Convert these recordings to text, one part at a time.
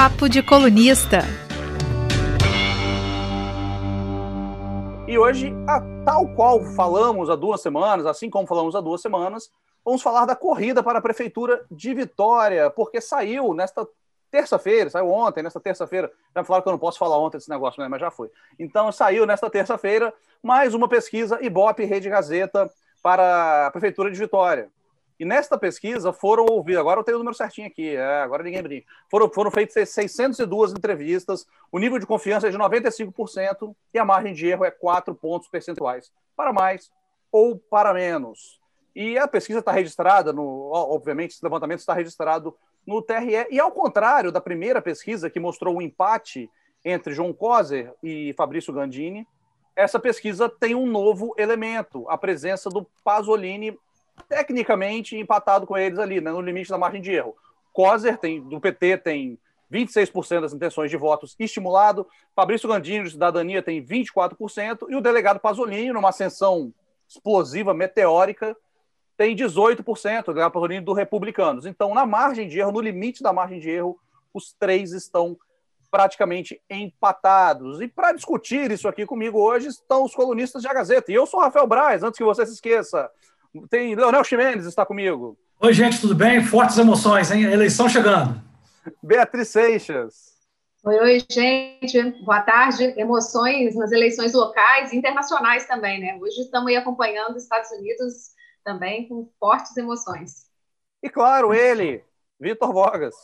Papo de Colunista. E hoje, a, tal qual falamos há duas semanas, assim como falamos há duas semanas, vamos falar da corrida para a Prefeitura de Vitória, porque saiu nesta terça-feira, saiu ontem, nesta terça-feira. Já me falaram que eu não posso falar ontem desse negócio, né? mas já foi. Então, saiu nesta terça-feira mais uma pesquisa Ibope Rede Gazeta para a Prefeitura de Vitória. E nesta pesquisa foram ouvidos, agora eu tenho o número certinho aqui, é, agora ninguém brinca. Foram, foram feitas 602 entrevistas, o nível de confiança é de 95% e a margem de erro é 4 pontos percentuais, para mais ou para menos. E a pesquisa está registrada, no, obviamente, esse levantamento está registrado no TRE. E ao contrário da primeira pesquisa, que mostrou o um empate entre João Coser e Fabrício Gandini, essa pesquisa tem um novo elemento, a presença do Pasolini tecnicamente empatado com eles ali, né, no limite da margem de erro. Coser tem, do PT tem 26% das intenções de votos estimulado, Fabrício Gandini, do Cidadania, tem 24%, e o delegado Pasolini, numa ascensão explosiva, meteórica, tem 18%, o delegado Pasolini do Republicanos. Então, na margem de erro, no limite da margem de erro, os três estão praticamente empatados. E para discutir isso aqui comigo hoje estão os colunistas de A Gazeta. E eu sou Rafael Braz, antes que você se esqueça. Tem Leonel Ximenes está comigo. Oi, gente, tudo bem? Fortes emoções, hein? Eleição chegando. Beatriz Seixas. Oi, oi, gente. Boa tarde. Emoções nas eleições locais e internacionais também, né? Hoje estamos aí acompanhando os Estados Unidos também com fortes emoções. E claro, ele, Vitor Vogas.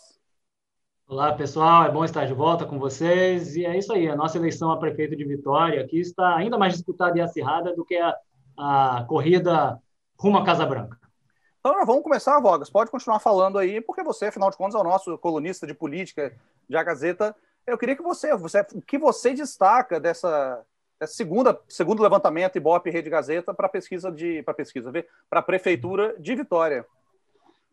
Olá, pessoal. É bom estar de volta com vocês. E é isso aí. A nossa eleição a prefeito de Vitória aqui está ainda mais disputada e acirrada do que a, a corrida rumo à Casa Branca. Então, vamos começar, Vogas. Pode continuar falando aí, porque você, afinal de contas, é o nosso colunista de política de A Gazeta. Eu queria que você, você o que você destaca dessa, dessa segunda, segundo levantamento Ibope Rede Gazeta para pesquisa de para pesquisa, para a prefeitura de Vitória.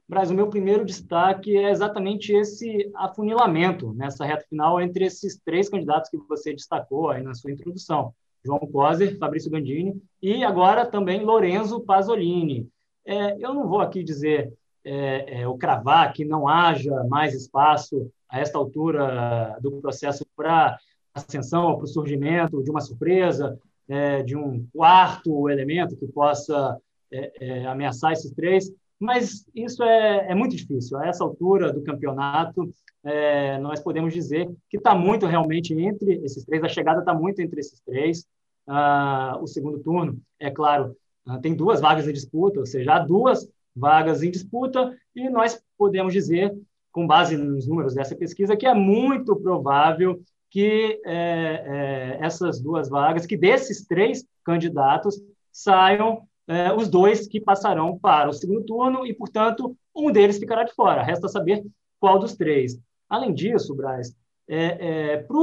Braz, o meu primeiro destaque é exatamente esse afunilamento nessa reta final entre esses três candidatos que você destacou aí na sua introdução. João Coser, Fabrício Gandini e agora também Lorenzo Pasolini. É, eu não vou aqui dizer é, é, ou cravar que não haja mais espaço a esta altura do processo para ascensão, para o surgimento de uma surpresa, é, de um quarto elemento que possa é, é, ameaçar esses três, mas isso é, é, muito difícil. A essa altura do campeonato, é, nós podemos dizer que está muito realmente entre esses três, a chegada está muito entre esses três. Ah, o segundo turno, é claro, ah, tem duas vagas em disputa, ou seja, há duas vagas em disputa, e nós podemos dizer, com base nos números dessa pesquisa, que é muito provável que é, é, essas duas vagas, que desses três candidatos saiam é, os dois que passarão para o segundo turno e, portanto, um deles ficará de fora. Resta saber qual dos três. Além disso, Braz, é, é, para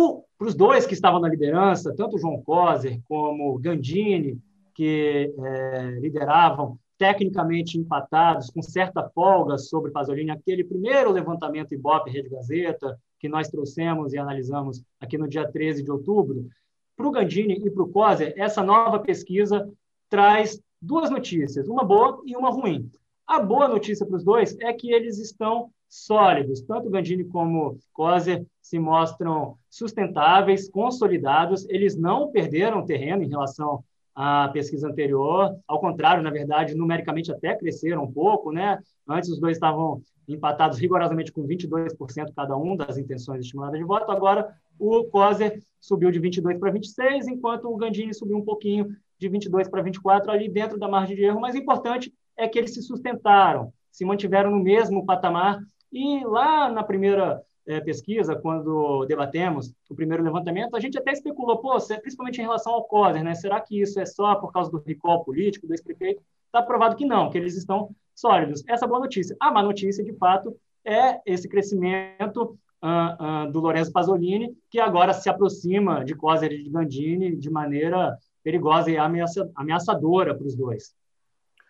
os dois que estavam na liderança, tanto João Coser como Gandini, que é, lideravam tecnicamente empatados, com certa folga sobre Pasolini, aquele primeiro levantamento Ibope Rede Gazeta, que nós trouxemos e analisamos aqui no dia 13 de outubro, para o Gandini e para o Coser, essa nova pesquisa traz duas notícias, uma boa e uma ruim. A boa notícia para os dois é que eles estão sólidos. Tanto Gandini como Coser se mostram sustentáveis, consolidados. Eles não perderam terreno em relação à pesquisa anterior. Ao contrário, na verdade, numericamente até cresceram um pouco. Né? Antes os dois estavam empatados rigorosamente com 22% cada um das intenções estimuladas de voto. Agora o Coser subiu de 22 para 26, enquanto o Gandini subiu um pouquinho de 22 para 24 ali dentro da margem de erro. Mas importante é que eles se sustentaram, se mantiveram no mesmo patamar. E lá na primeira é, pesquisa, quando debatemos o primeiro levantamento, a gente até especulou, pô, principalmente em relação ao COSER, né? Será que isso é só por causa do recall político do ex-prefeito? Está provado que não, que eles estão sólidos. Essa é boa notícia. A má notícia, de fato, é esse crescimento uh, uh, do Lorenzo Pasolini, que agora se aproxima de Coser e de Gandini de maneira perigosa e ameaça, ameaçadora para os dois.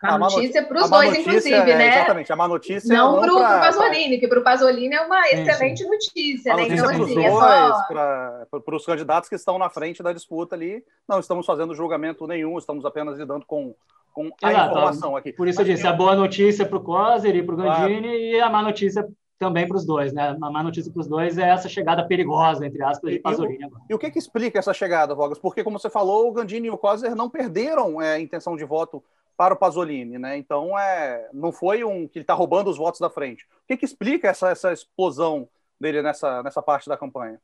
A, a notícia para os dois, inclusive, é, né? Exatamente, a má notícia não, não para o Pasolini, que para o Pasolini é uma excelente sim. notícia, né? Então, assim, dois, é só... para os candidatos que estão na frente da disputa ali, não estamos fazendo julgamento nenhum, estamos apenas lidando com, com a Exato, informação aqui. Por isso Mas, eu disse, eu... a boa notícia para o Coser e para o Gandini claro. e a má notícia também para os dois, né? A má notícia para os dois é essa chegada perigosa, entre aspas, de Pasolini. E, e, o que, que explica essa chegada, Vogas? Porque, como você falou, o Gandini e o Coser não perderam é, a intenção de voto para o Pasolini, né? Então, é, não foi um que ele está roubando os votos da frente. O que, que explica essa, essa explosão dele nessa, nessa parte da campanha?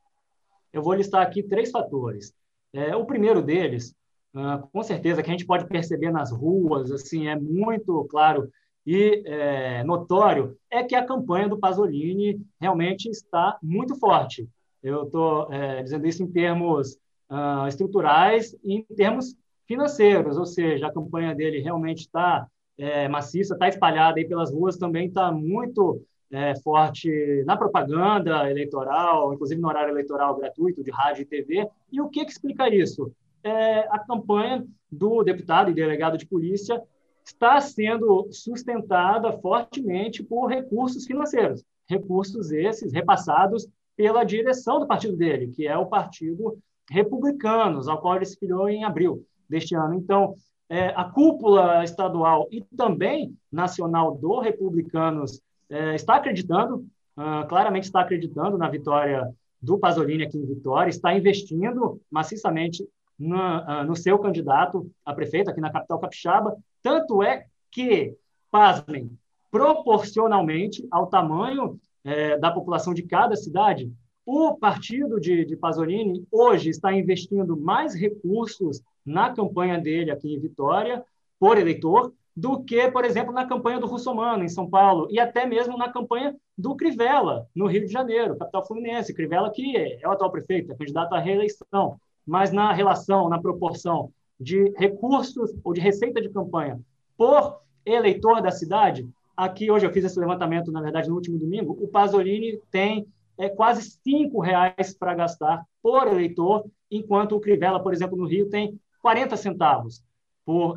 Eu vou listar aqui três fatores. É, o primeiro deles, uh, com certeza, que a gente pode perceber nas ruas, assim, é muito claro e é, notório é que a campanha do Pasolini realmente está muito forte. Eu estou é, dizendo isso em termos uh, estruturais e em termos financeiros, ou seja, a campanha dele realmente está é, maciça, está espalhada aí pelas ruas, também está muito é, forte na propaganda eleitoral, inclusive no horário eleitoral gratuito de rádio e TV. E o que, que explica isso? É, a campanha do deputado e delegado de polícia está sendo sustentada fortemente por recursos financeiros, recursos esses repassados pela direção do partido dele, que é o Partido Republicanos, ao qual ele se filiou em abril deste ano. Então, é, a cúpula estadual e também nacional do Republicanos é, está acreditando, uh, claramente está acreditando na vitória do Pasolini aqui em Vitória, está investindo maciçamente no, uh, no seu candidato a prefeito aqui na capital capixaba, tanto é que, pasmem, proporcionalmente ao tamanho é, da população de cada cidade, o partido de, de Pasolini hoje está investindo mais recursos na campanha dele aqui em Vitória, por eleitor, do que, por exemplo, na campanha do Russomano, em São Paulo, e até mesmo na campanha do Crivella, no Rio de Janeiro, capital fluminense. Crivella, que é o atual prefeito, é candidato à reeleição, mas na relação, na proporção de recursos ou de receita de campanha por eleitor da cidade, aqui hoje eu fiz esse levantamento, na verdade, no último domingo, o Pasolini tem é, quase cinco reais para gastar por eleitor, enquanto o Crivella, por exemplo, no Rio, tem 40 centavos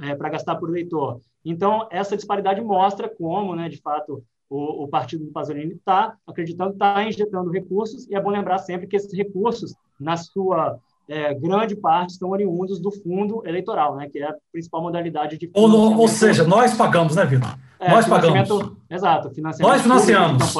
é, para gastar por eleitor. Então, essa disparidade mostra como, né, de fato, o, o partido do Pasolini está acreditando, está injetando recursos, e é bom lembrar sempre que esses recursos, na sua é, grande parte são oriundos do fundo eleitoral, né, que é a principal modalidade de ou, ou seja, nós pagamos, né, Vitor? É, nós pagamos. Exato, financiamento nós financiamos.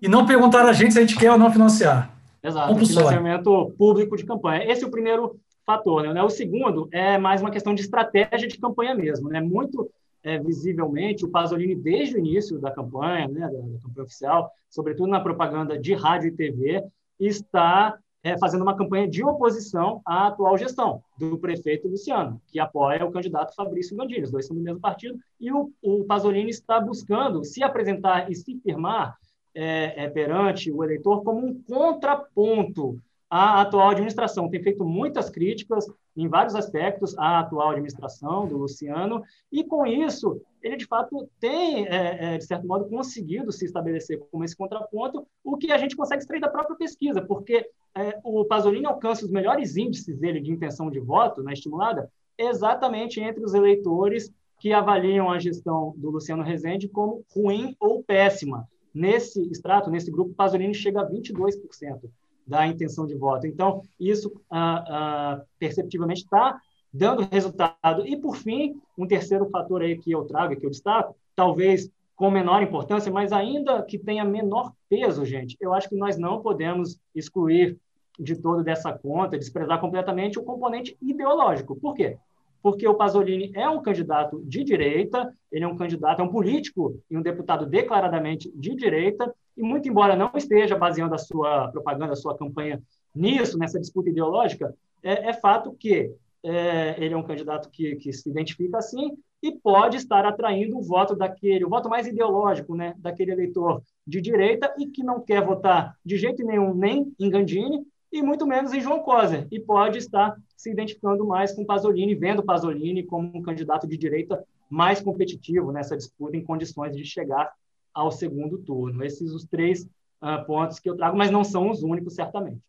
E não perguntaram a gente se a gente quer ou não financiar. Exato, Compulsório. financiamento público de campanha. Esse é o primeiro fator. Né? O segundo é mais uma questão de estratégia de campanha mesmo. Né? Muito é, visivelmente, o Pasolini, desde o início da campanha, né, da, da campanha oficial, sobretudo na propaganda de rádio e TV, está é, fazendo uma campanha de oposição à atual gestão do prefeito Luciano, que apoia o candidato Fabrício Gandini. Os dois são do mesmo partido. E o, o Pasolini está buscando se apresentar e se firmar é, é, perante o eleitor como um contraponto à atual administração. Tem feito muitas críticas em vários aspectos à atual administração do Luciano, e com isso, ele de fato tem, é, é, de certo modo, conseguido se estabelecer como esse contraponto, o que a gente consegue extrair da própria pesquisa, porque é, o Pasolini alcança os melhores índices dele de intenção de voto na estimulada exatamente entre os eleitores que avaliam a gestão do Luciano Rezende como ruim ou péssima. Nesse extrato, nesse grupo, Pasolini chega a 22% da intenção de voto. Então, isso ah, ah, perceptivelmente está dando resultado. E, por fim, um terceiro fator aí que eu trago, que eu destaco, talvez com menor importância, mas ainda que tenha menor peso, gente, eu acho que nós não podemos excluir de todo dessa conta, desprezar completamente o componente ideológico. Por quê? Porque o Pasolini é um candidato de direita, ele é um candidato, é um político e um deputado declaradamente de direita, e muito embora não esteja baseando a sua propaganda, a sua campanha nisso, nessa disputa ideológica, é, é fato que é, ele é um candidato que, que se identifica assim e pode estar atraindo o voto daquele, o voto mais ideológico, né, daquele eleitor de direita e que não quer votar de jeito nenhum nem em Gandini e muito menos em João Coser, e pode estar se identificando mais com Pasolini, vendo Pasolini como um candidato de direita mais competitivo nessa disputa em condições de chegar ao segundo turno. Esses os três uh, pontos que eu trago, mas não são os únicos, certamente.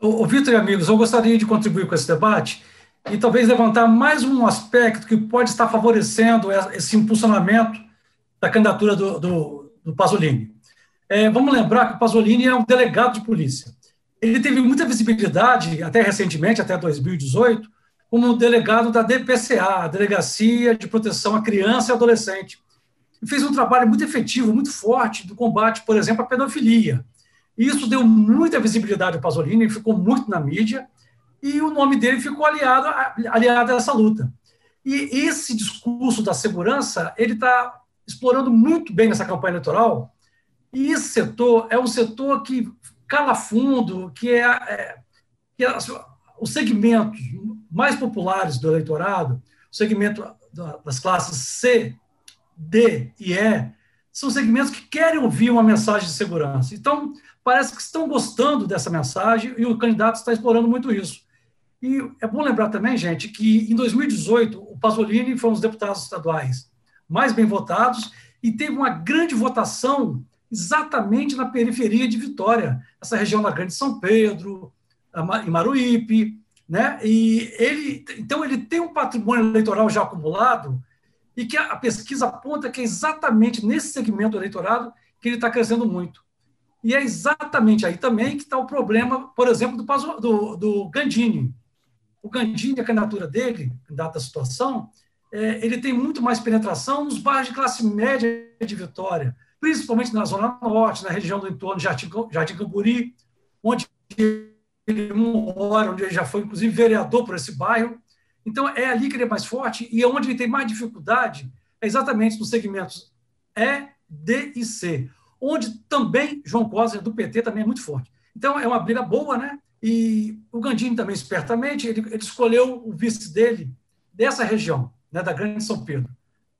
O, o Vitor e amigos, eu gostaria de contribuir com esse debate e talvez levantar mais um aspecto que pode estar favorecendo esse impulsionamento da candidatura do, do, do Pasolini. É, vamos lembrar que o Pasolini é um delegado de polícia. Ele teve muita visibilidade, até recentemente, até 2018, como delegado da DPCA, Delegacia de Proteção à Criança e Adolescente, e fez um trabalho muito efetivo, muito forte do combate, por exemplo, à pedofilia. E isso deu muita visibilidade ao Pasolini, ele ficou muito na mídia, e o nome dele ficou aliado, aliado a essa luta. E esse discurso da segurança, ele está explorando muito bem nessa campanha eleitoral, e esse setor é um setor que cala fundo, que é, é, que é os segmentos mais populares do eleitorado, o segmento das classes C, D e E, são segmentos que querem ouvir uma mensagem de segurança. Então, parece que estão gostando dessa mensagem e o candidato está explorando muito isso. E é bom lembrar também, gente, que em 2018 o Pasolini foi um dos deputados estaduais mais bem votados e teve uma grande votação exatamente na periferia de Vitória, essa região da Grande São Pedro, em Maruípe, né? E ele, então ele tem um patrimônio eleitoral já acumulado e que a pesquisa aponta que é exatamente nesse segmento eleitoral que ele está crescendo muito. E é exatamente aí também que está o problema, por exemplo, do, do, do Gandini. O Gandini, a candidatura dele, candidato da situação, é, ele tem muito mais penetração nos bairros de classe média de Vitória, principalmente na Zona Norte, na região do entorno de Jardim, Jardim Camburi, onde ele mora, onde ele já foi, inclusive, vereador por esse bairro. Então, é ali que ele é mais forte e é onde ele tem mais dificuldade é exatamente nos segmentos E, D e C, onde também João Costa, do PT, também é muito forte. Então, é uma briga boa, né? E o Gandini também, espertamente, ele, ele escolheu o vice dele dessa região, né, da Grande São Pedro.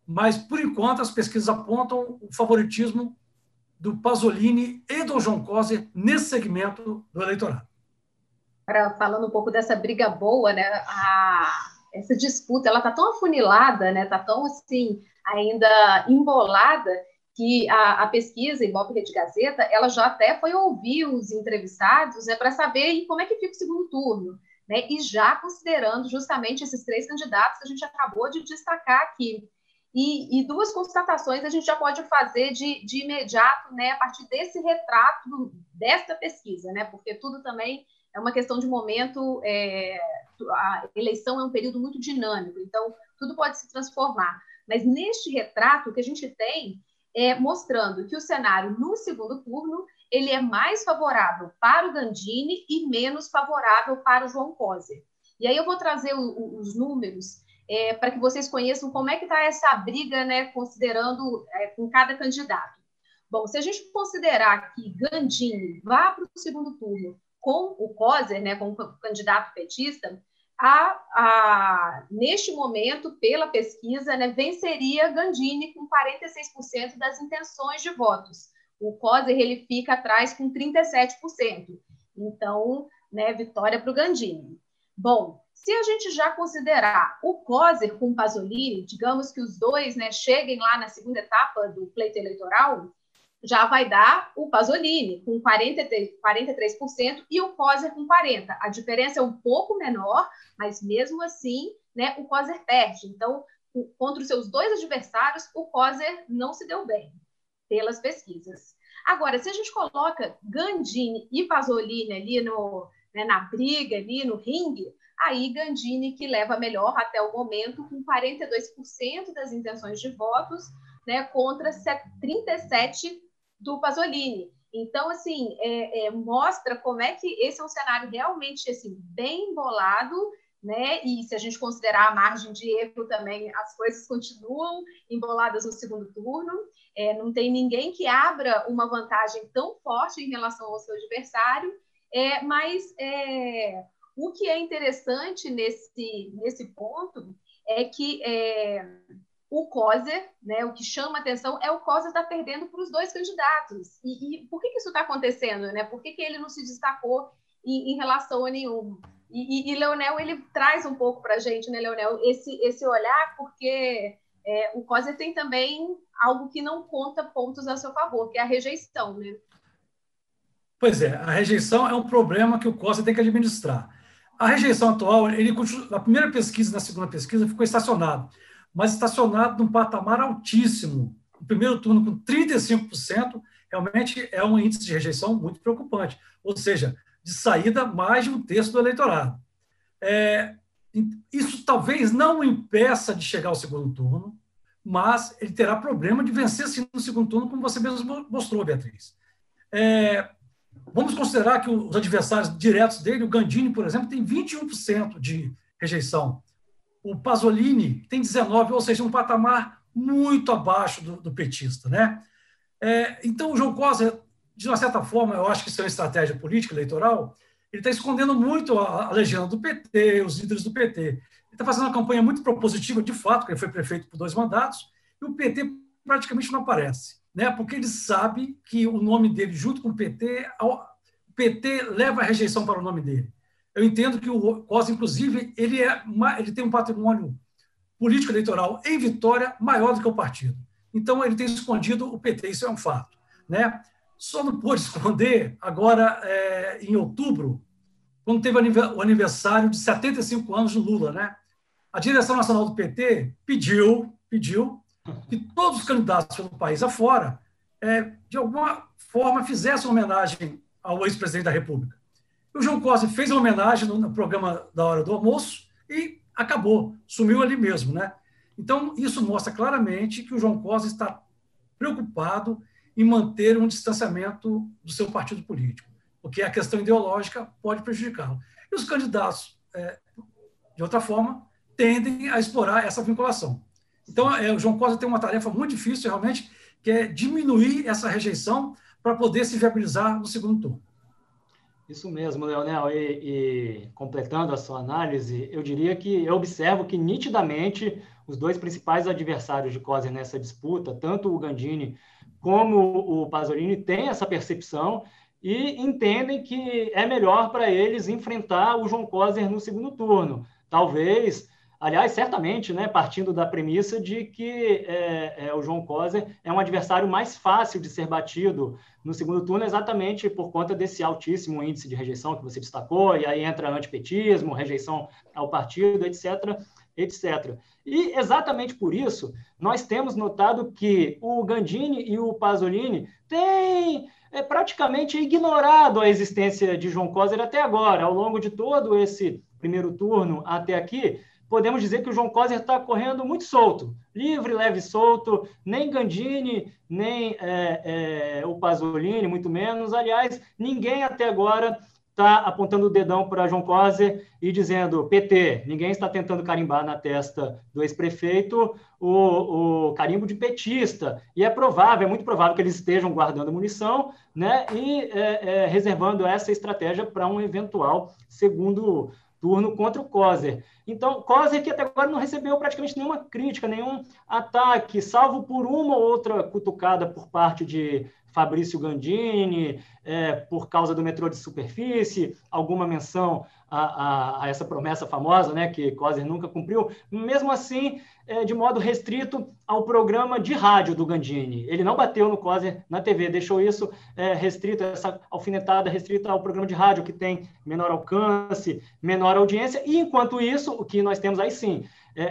Mas, por enquanto, as pesquisas apontam o favoritismo do Pasolini e do João Coser nesse segmento do eleitorado. Agora, falando um pouco dessa briga boa, né, a, essa disputa, ela está tão afunilada, né, está tão, assim, ainda embolada, que a, a pesquisa Ibope Rede Gazeta, ela já até foi ouvir os entrevistados, né, para saber como é que fica o segundo turno, né, e já considerando justamente esses três candidatos que a gente acabou de destacar aqui. E, e, duas constatações a gente já pode fazer de, de imediato, né, a partir desse retrato desta pesquisa, né, porque tudo também é uma questão de momento, é, a eleição é um período muito dinâmico, então tudo pode se transformar. Mas neste retrato, o que a gente tem é mostrando que o cenário no segundo turno ele é mais favorável para o Gandini e menos favorável para o João Coser. E aí eu vou trazer o, o, os números é, para que vocês conheçam como é que está essa briga, né, considerando é, com cada candidato. Bom, se a gente considerar que Gandini vá para o segundo turno com o COSER, né, como candidato petista, a, a, neste momento, pela pesquisa, né, venceria Gandini com 46% das intenções de votos. O COSER ele fica atrás com 37%. Então, né, vitória para o Gandini. Bom, se a gente já considerar o COSER com o Pasolini, digamos que os dois né, cheguem lá na segunda etapa do pleito eleitoral, já vai dar o Pasolini com 43%, 43% e o Coser com 40%. A diferença é um pouco menor, mas mesmo assim, né, o Coser perde. Então, contra os seus dois adversários, o Coser não se deu bem, pelas pesquisas. Agora, se a gente coloca Gandini e Pasolini ali no, né, na briga, ali no ringue, aí Gandini que leva melhor até o momento, com 42% das intenções de votos, né, contra 37 do Pasolini. Então, assim, é, é, mostra como é que esse é um cenário realmente assim, bem embolado, né? E se a gente considerar a margem de erro também, as coisas continuam emboladas no segundo turno. É, não tem ninguém que abra uma vantagem tão forte em relação ao seu adversário, é, mas é, o que é interessante nesse, nesse ponto é que é, o COSER, né, o que chama atenção é o COSER estar tá perdendo para os dois candidatos. E, e, por que, que isso está acontecendo? Né? Por que, que ele não se destacou em, em relação a nenhum? E, e, e, Leonel, ele traz um pouco para a gente, né, Leonel, esse, esse olhar, porque é, o COSER tem também algo que não conta pontos a seu favor, que é a rejeição. Né? Pois é, a rejeição é um problema que o COSER tem que administrar. A rejeição atual, ele na primeira pesquisa na segunda pesquisa, ficou estacionado mas estacionado num patamar altíssimo. O primeiro turno com 35%, realmente é um índice de rejeição muito preocupante. Ou seja, de saída, mais de um terço do eleitorado. É, isso talvez não o impeça de chegar ao segundo turno, mas ele terá problema de vencer sim no segundo turno, como você mesmo mostrou, Beatriz. É, vamos considerar que os adversários diretos dele, o Gandini, por exemplo, tem 21% de rejeição. O Pasolini tem 19%, ou seja, um patamar muito abaixo do, do petista. Né? É, então, o João Costa, de uma certa forma, eu acho que isso é uma estratégia política eleitoral, ele está escondendo muito a, a legenda do PT, os líderes do PT. Ele está fazendo uma campanha muito propositiva, de fato, porque ele foi prefeito por dois mandatos, e o PT praticamente não aparece, né? porque ele sabe que o nome dele, junto com o PT, o PT leva a rejeição para o nome dele. Eu entendo que o Costa, inclusive, ele, é, ele tem um patrimônio político eleitoral em Vitória maior do que o partido. Então, ele tem escondido o PT, isso é um fato. Né? Só não pôde esconder agora, é, em outubro, quando teve o aniversário de 75 anos do Lula. Né? A direção nacional do PT pediu, pediu que todos os candidatos pelo país afora, é, de alguma forma, fizessem homenagem ao ex-presidente da República. O João Costa fez a homenagem no, programa da hora do almoço e acabou, sumiu ali mesmo, né? Então, isso mostra claramente que o João Costa está preocupado em manter um distanciamento do seu partido político, porque a questão ideológica pode prejudicá-lo. E os candidatos, é, de outra forma, tendem a explorar essa vinculação. Então, é, o João Costa tem uma tarefa muito difícil, realmente, que é diminuir essa rejeição para poder se viabilizar no segundo turno. Isso mesmo, Leonel. E, e, completando a sua análise, eu diria que eu observo que nitidamente os dois principais adversários de Coser nessa disputa, tanto o Gandini como o Pasolini, têm essa percepção e entendem que é melhor para eles enfrentar o João Coser no segundo turno. Talvez Aliás, certamente, né, partindo da premissa de que é, é, o João Coser é um adversário mais fácil de ser batido no segundo turno, exatamente por conta desse altíssimo índice de rejeição que você destacou, e aí entra antipetismo, rejeição ao partido, etc., etc. E exatamente por isso, nós temos notado que o Gandini e o Pasolini têm é, praticamente ignorado a existência de João Coser até agora, ao longo de todo esse primeiro turno até aqui, podemos dizer que o João Coser está correndo muito solto, livre, leve, solto, nem Gandini, nem é, é, o Pasolini, muito menos. Aliás, ninguém até agora está apontando o dedão para João Coser e dizendo PT. Ninguém está tentando carimbar na testa do ex-prefeito o, o, carimbo de petista. E é provável, é muito provável que eles estejam guardando munição né, e é, é reservando essa estratégia para um eventual segundo turno contra o Coser. Então, Coser que até agora não recebeu praticamente nenhuma crítica, nenhum ataque, salvo por uma ou outra cutucada por parte de Fabrício Gandini, é, por causa do metrô de superfície, alguma menção a, a, a, essa promessa famosa, né, que Coser nunca cumpriu, mesmo assim, é, de modo restrito ao programa de rádio do Gandini. Ele não bateu no Coser na TV, deixou isso é, restrito, essa alfinetada restrita ao programa de rádio, que tem menor alcance, menor audiência, e enquanto isso, o que nós temos aí sim, é,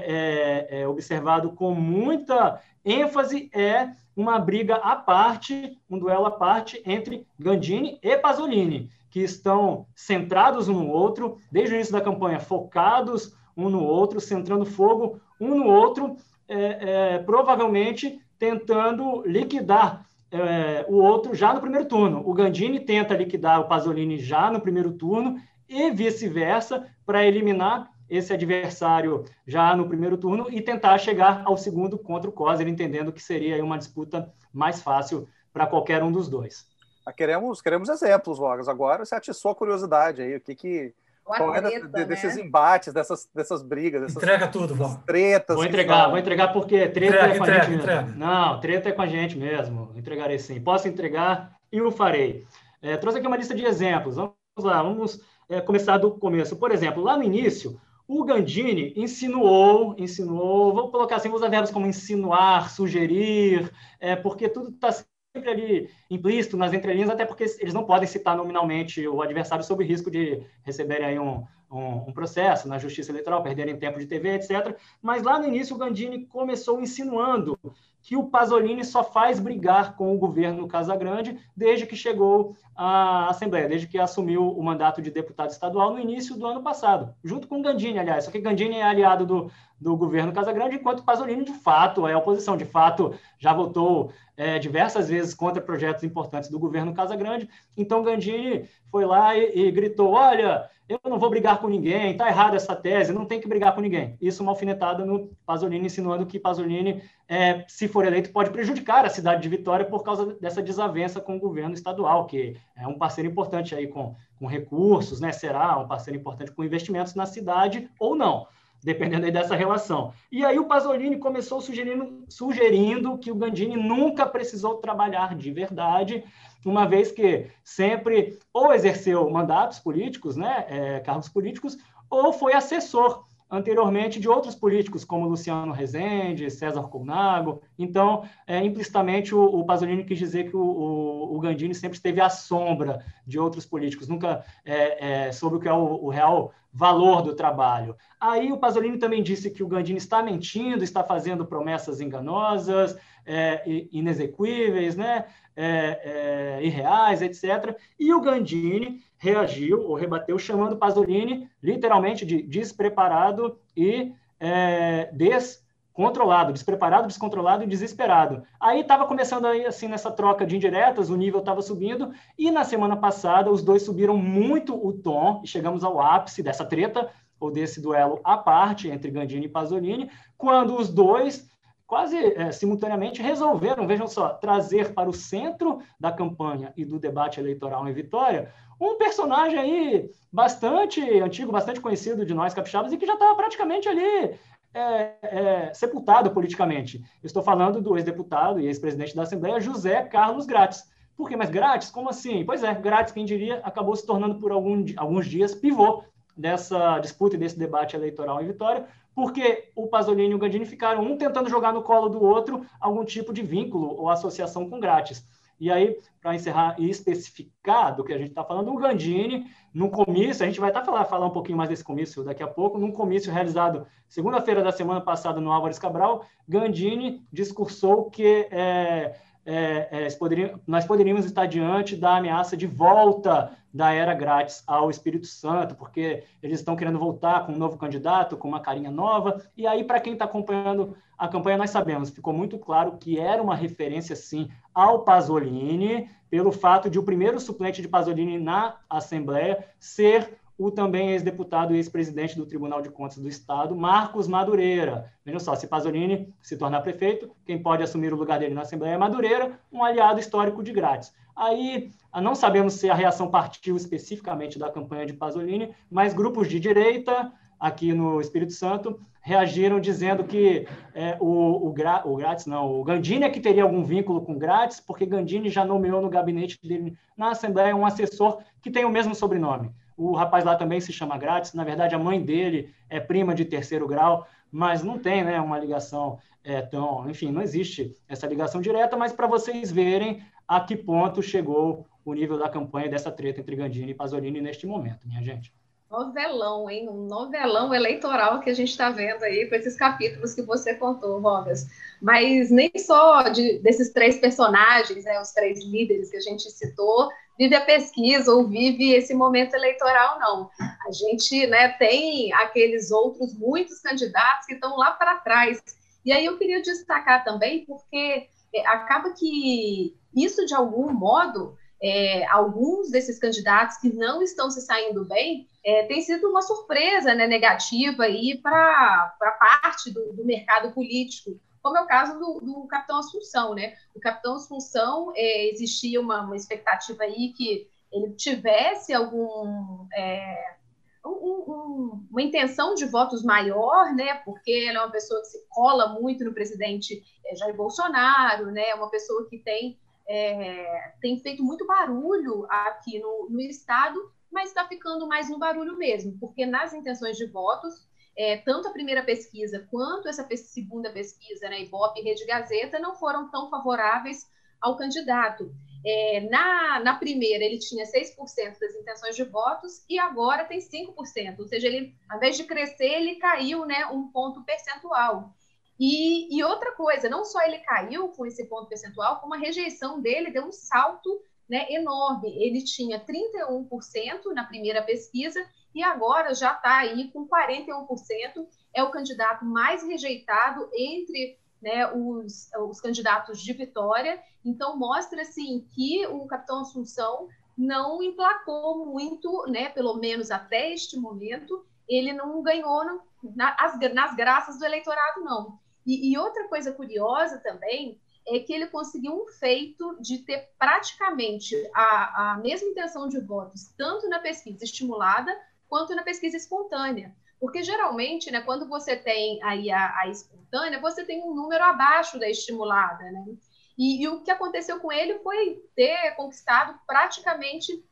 é, é observado com muita ênfase é uma briga à parte, um duelo à parte entre Gandini e Pasolini, que estão centrados um no outro, desde o início da campanha, focados um no outro, centrando fogo um no outro, é, é, provavelmente tentando liquidar é, o outro já no primeiro turno. O Gandini tenta liquidar o Pasolini já no primeiro turno e vice-versa para eliminar esse adversário já no primeiro turno e tentar chegar ao segundo contra o Coser, entendendo que seria uma disputa mais fácil para qualquer um dos dois. Ah, queremos, queremos exemplos, Vargas. Agora você atiçou a curiosidade aí, o que que qual é né? desses embates, dessas, dessas brigas, dessas entrega tudo, Val. tretas. Vou entregar, vou entregar porque treta entrega, é com entrega, a gente entrega. mesmo. Não, treta é com a gente mesmo. Entregarei sim. Posso entregar e o farei. É, trouxe aqui uma lista de exemplos. Vamos lá, vamos é, começar do começo. Por exemplo, lá no início, o Gandini insinuou, insinuou, vou colocar assim, usar verbos como insinuar, sugerir, é, porque tudo está sempre ali implícito nas entrelinhas, até porque eles não podem citar nominalmente o adversário sob risco de receberem aí um, um, um, processo na justiça eleitoral, perderem tempo de TV, etc. Mas lá no início o Gandini começou insinuando que o Pasolini só faz brigar com o governo Casagrande desde que chegou à Assembleia, desde que assumiu o mandato de deputado estadual no início do ano passado, junto com o Gandini, aliás. Só que Gandini é aliado do, do governo Casagrande, enquanto Pasolini, de fato, é oposição, de fato, já votou é, diversas vezes contra projetos importantes do governo Casagrande. Então, Gandini foi lá e, e gritou: olha, eu não vou brigar com ninguém, está errada essa tese, não tem que brigar com ninguém. Isso uma alfinetada no Pasolini, insinuando que Pasolini, é, se for eleito, pode prejudicar a cidade de Vitória por causa dessa desavença com o governo estadual, que é um parceiro importante aí com, com recursos, né? Será um parceiro importante com investimentos na cidade ou não dependendo aí dessa relação. E aí o Pasolini começou sugerindo, sugerindo que o Gandini nunca precisou trabalhar de verdade, uma vez que sempre ou exerceu mandatos políticos, né, é, cargos políticos, ou foi assessor anteriormente de outros políticos, como Luciano Rezende, César Colnago. Então, é, implicitamente, o, o, Pasolini quis dizer que o, o, o, Gandini sempre esteve à sombra de outros políticos, nunca é, é, soube o que é o, o, real valor do trabalho. Aí o Pasolini também disse que o Gandini está mentindo, está fazendo promessas enganosas, é, inexequíveis, né? É, é, irreais, etc. E o Gandini reagiu ou rebateu, chamando Pasolini literalmente de despreparado e é, descontrolado, despreparado, descontrolado e desesperado. Aí estava começando aí assim nessa troca de indiretas, o nível estava subindo e na semana passada os dois subiram muito o tom e chegamos ao ápice dessa treta ou desse duelo à parte entre Gandini e Pasolini, quando os dois quase é, simultaneamente resolveram, vejam só, trazer para o centro da campanha e do debate eleitoral em Vitória um personagem aí bastante antigo, bastante conhecido de nós capixabas e que já estava praticamente ali é, é, sepultado politicamente. Estou falando do ex-deputado e ex-presidente da Assembleia, José Carlos Grátis. Por quê? Mas Grátis? Como assim? Pois é, Grátis, quem diria, acabou se tornando por algum, alguns dias pivô dessa disputa e desse debate eleitoral em Vitória, porque o Pasolini e o Gandini ficaram um tentando jogar no colo do outro algum tipo de vínculo ou associação com grátis. E aí, para encerrar e especificar do que a gente está falando, o Gandini, no comício, a gente vai estar tá falar, falar um pouquinho mais desse comício daqui a pouco, num comício realizado segunda-feira da semana passada no Álvares Cabral, Gandini discursou que é, é, é, nós poderíamos estar diante da ameaça de volta da era grátis ao Espírito Santo, porque eles estão querendo voltar com um novo candidato, com uma carinha nova. E aí, para quem está acompanhando a campanha, nós sabemos, ficou muito claro que era uma referência, sim, ao Pasolini, pelo fato de o primeiro suplente de Pasolini na Assembleia ser o também ex-deputado e ex-presidente do Tribunal de Contas do Estado, Marcos Madureira. Vejam só, se Pasolini se tornar prefeito, quem pode assumir o lugar dele na Assembleia é Madureira, um aliado histórico de grátis. Aí, não sabemos se a reação partiu especificamente da campanha de Pasolini, mas grupos de direita, aqui no Espírito Santo, reagiram dizendo que é, o, o, Gra, o Grátis, não, o Gandini é que teria algum vínculo com Grátis, porque Gandini já nomeou no gabinete dele na Assembleia um assessor que tem o mesmo sobrenome. O rapaz lá também se chama Grátis, na verdade a mãe dele é prima de terceiro grau, mas não tem né, uma ligação é, tão. Enfim, não existe essa ligação direta, mas para vocês verem a que ponto chegou o nível da campanha dessa treta entre Gandini e Pasolini neste momento, minha gente. Novelão, hein? Um novelão eleitoral que a gente está vendo aí com esses capítulos que você contou, Rogas. Mas nem só de, desses três personagens, né, os três líderes que a gente citou, vive a pesquisa ou vive esse momento eleitoral, não. A gente né, tem aqueles outros muitos candidatos que estão lá para trás. E aí eu queria destacar também, porque é, acaba que isso, de algum modo, é, alguns desses candidatos que não estão se saindo bem, é, tem sido uma surpresa né, negativa para parte do, do mercado político como é o caso do, do Capitão Assunção, né? O Capitão Assunção, é, existia uma, uma, expectativa aí que ele tivesse algum... É, um, um, uma intenção de votos maior, né? Porque ele é uma pessoa que se cola muito no presidente é, Jair Bolsonaro, né? Uma pessoa que tem, é, tem feito muito barulho aqui no, no estado, mas está ficando mais no barulho mesmo, porque nas intenções de votos é, tanto a primeira pesquisa quanto essa segunda pesquisa, né, Ibope e Rede Gazeta, não foram tão favoráveis ao candidato. É, na, na primeira, ele tinha 6% das intenções de votos e agora tem 5%. Ou seja, ele, ao invés de crescer, ele caiu né, um ponto percentual. E, e outra coisa, não só ele caiu com esse ponto percentual, como a rejeição dele deu um salto né, enorme. Ele tinha 31% na primeira pesquisa e agora já está aí com 41%. É o candidato mais rejeitado entre né, os, os candidatos de vitória. Então, mostra assim, que o capitão Assunção não emplacou muito, né, pelo menos até este momento, ele não ganhou no, nas, nas graças do eleitorado, não. E, e outra coisa curiosa também é que ele conseguiu um feito de ter praticamente a, a mesma intenção de votos, tanto na pesquisa estimulada quanto na pesquisa espontânea. Porque geralmente, né, quando você tem aí a, a espontânea, você tem um número abaixo da estimulada, né? E, e o que aconteceu com ele foi ter conquistado praticamente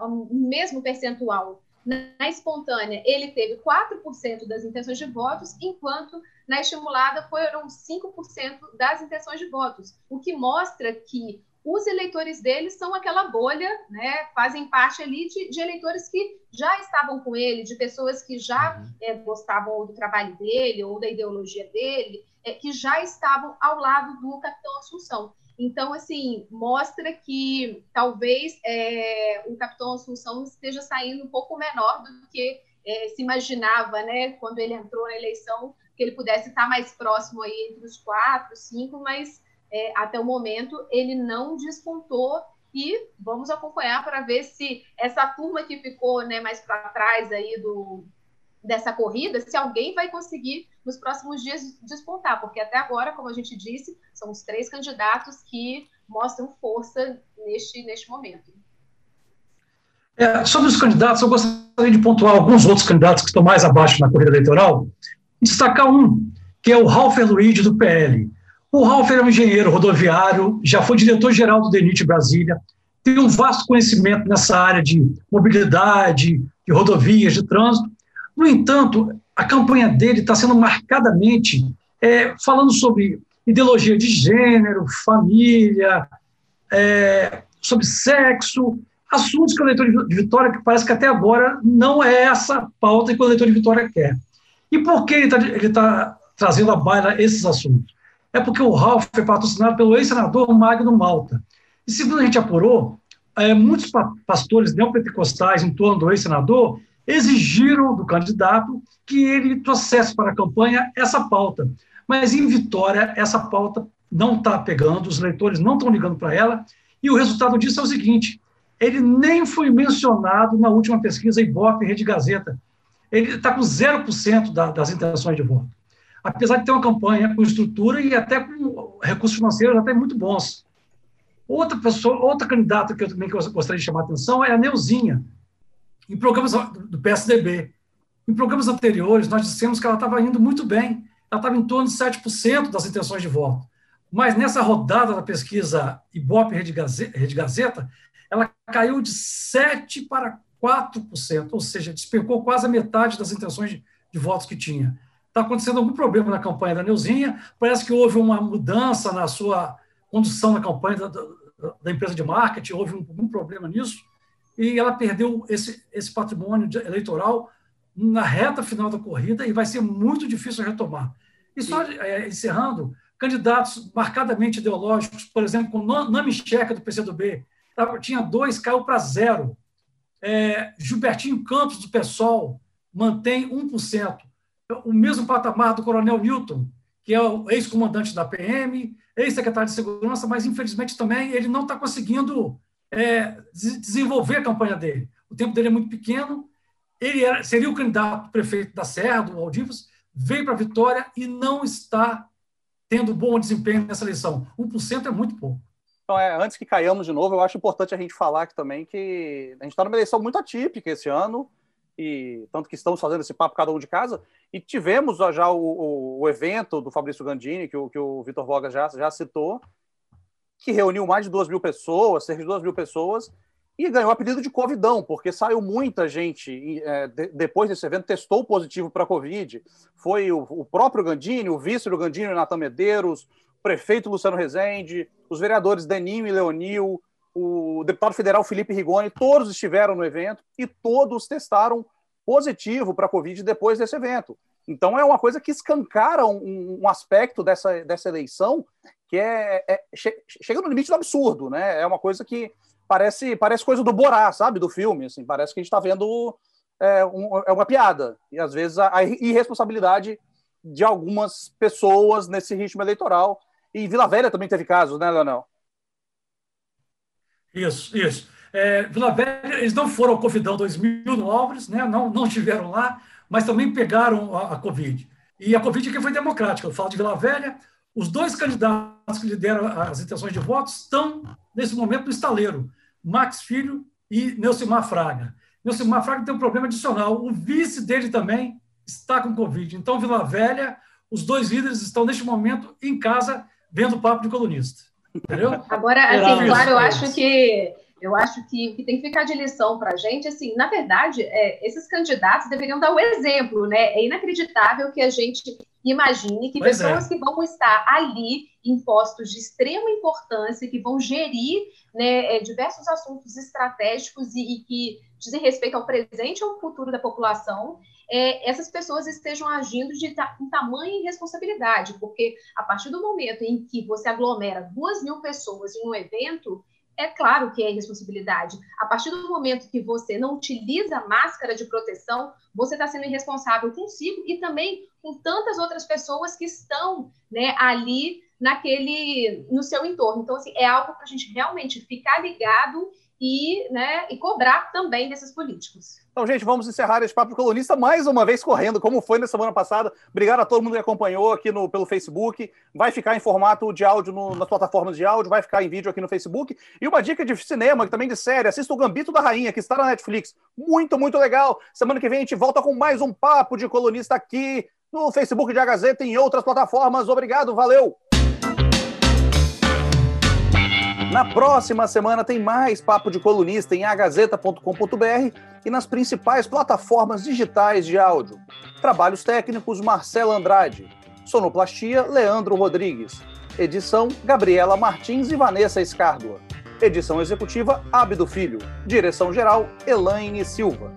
o mesmo percentual. Na espontânea, ele teve 4% das intenções de votos, enquanto na estimulada foram 5% das intenções de votos, o que mostra que os eleitores deles são aquela bolha, né, fazem parte ali de, de eleitores que já estavam com ele, de pessoas que já uhum. é, gostavam do trabalho dele ou da ideologia dele, é, que já estavam ao lado do Capitão Assunção. Então, assim, mostra que talvez é, o Capitão Assunção esteja saindo um pouco menor do que se imaginava, né, quando ele entrou na eleição, que ele pudesse estar mais próximo aí entre os quatro, cinco, mas é, até o momento ele não despontou e vamos acompanhar para ver se essa turma que ficou né, mais para trás aí do, dessa corrida, se alguém vai conseguir nos próximos dias despontar, porque até agora, como a gente disse, são os três candidatos que mostram força neste, neste momento. É, sobre os candidatos, eu gostaria de pontuar alguns outros candidatos que estão mais abaixo na corrida eleitoral, e destacar um, que é o Ralph Luiz, do PL. O Ralph é um engenheiro rodoviário, já foi diretor-geral do DENIT Brasília, tem um vasto conhecimento nessa área de mobilidade, de rodovias, de trânsito. No entanto, a campanha dele está sendo marcadamente é, falando sobre ideologia de gênero, família, é, sobre sexo, assuntos que o eleitor de Vitória, que parece que até agora não é essa pauta que o eleitor de Vitória quer. E por que ele está tá trazendo à baila esses assuntos? É porque o Ralph foi patrocinado pelo ex-senador Magno Malta. E segundo a gente apurou, é, muitos pastores neopentecostais em torno do ex-senador exigiram do candidato que ele trouxesse para a campanha essa pauta. Mas em Vitória, essa pauta não está pegando, os leitores não estão ligando para ela, e o resultado disso é o seguinte: ele nem foi mencionado na última pesquisa Ibope Rede Gazeta. Ele está com 0% da, das intenções de voto apesar de ter uma campanha com estrutura e até com recursos financeiros até muito bons. Outra pessoa, outra candidata que eu também gostaria de chamar a atenção é a Neuzinha, em programas do PSDB. Em programas anteriores, nós dissemos que ela estava indo muito bem, ela estava em torno de 7% das intenções de voto. Mas nessa rodada da pesquisa Ibope Rede Gazeta, ela caiu de 7% para 4%, ou seja, despencou quase a metade das intenções de, de votos que tinha está acontecendo algum problema na campanha da Neuzinha, parece que houve uma mudança na sua condução na campanha da, da, empresa de marketing, houve um, algum problema nisso, e ela perdeu esse, esse patrimônio eleitoral na reta final da corrida e vai ser muito difícil retomar. E só é, encerrando, candidatos marcadamente ideológicos, por exemplo, com Nami Checa, do PCdoB, tinha dois, caiu para zero. É, Gilbertinho Campos, do PSOL, mantém 1% o mesmo patamar do Coronel Newton, que é o ex-comandante da PM, ex-secretário de Segurança, mas infelizmente também ele não está conseguindo é, desenvolver a campanha dele. O tempo dele é muito pequeno. Ele era, seria o candidato prefeito da Serra, do Aldivos, veio para a vitória e não está tendo bom desempenho nessa eleição. 1% é muito pouco. Então, é, antes que caiamos de novo, eu acho importante a gente falar aqui também que a gente está numa eleição muito atípica esse ano e tanto que estamos fazendo esse papo cada um de casa, e tivemos já o, o, o evento do Fabrício Gandini, que o, que o Vitor Vogas já, já citou, que reuniu mais de duas mil pessoas, cerca de duas mil pessoas, e ganhou o apelido de Covidão, porque saiu muita gente é, de, depois desse evento, testou positivo para Covid. Foi o, o, próprio Gandini, o vice do Gandini, Natan Medeiros, o prefeito Luciano Rezende, os vereadores Deninho e Leonil, o deputado federal Felipe Rigoni, todos estiveram no evento e todos testaram positivo para a Covid depois desse evento. Então é uma coisa que escancara um, um aspecto dessa, dessa eleição que é, é che, chega no limite do absurdo, né? É uma coisa que parece parece coisa do Borá, sabe, do filme, assim, parece que a gente está vendo é, um, é, uma piada e às vezes a, a irresponsabilidade de algumas pessoas nesse ritmo eleitoral. E Vila Velha também teve casos, né, Leonel? Isso, isso. É, Vila Velha, eles não foram ao Covidão 2000 no Álvares, né? não, não estiveram lá, mas também pegaram a, a Covid. E a Covid aqui foi democrática. Eu falo de Vila Velha, os dois candidatos que lideram as intenções de votos estão, nesse momento, no estaleiro. Max Filho e Neucimar Fraga. Neucimar Fraga tem um problema adicional. O vice dele também está com Covid. Então, Vila Velha, os dois líderes estão, neste momento, em casa, vendo o papo de colunista. Entendeu? Agora, assim, claro, eu acho que eu acho que o que tem que ficar de lição para a gente, assim, na verdade, é, esses candidatos deveriam dar o exemplo, né? É inacreditável que a gente imagine que pois pessoas é. que vão estar ali em postos de extrema importância, que vão gerir né, é, diversos assuntos estratégicos e, e, que dizem respeito ao presente e ao futuro da população, é, essas pessoas estejam agindo de ta com tamanha irresponsabilidade, porque a partir do momento em que você aglomera duas mil pessoas em um evento, é claro que é irresponsabilidade. A partir do momento que você não utiliza máscara de proteção, você está sendo irresponsável consigo e também com tantas outras pessoas que estão né, ali naquele no seu entorno. Então, assim, é algo para a gente realmente ficar ligado e, né, e cobrar também desses políticos. Então, gente, vamos encerrar esse papo colunista mais uma vez correndo, como foi na semana passada. Obrigado a todo mundo que acompanhou aqui no, pelo Facebook. Vai ficar em formato de áudio no, nas plataformas de áudio, vai ficar em vídeo aqui no Facebook. E uma dica de cinema, também de série, assista o Gambito da Rainha, que está na Netflix. Muito, muito legal. Semana que vem a gente volta com mais um papo de colunista aqui no Facebook de A Gazeta e em outras plataformas. Obrigado, valeu! Na próxima semana tem mais Papo de Colunista em agazeta.com.br e nas principais plataformas digitais de áudio. Trabalhos técnicos Marcelo Andrade. Sonoplastia Leandro Rodrigues. Edição Gabriela Martins e Vanessa Escárdua. Edição executiva Abdo Filho. Direção geral Elaine Silva.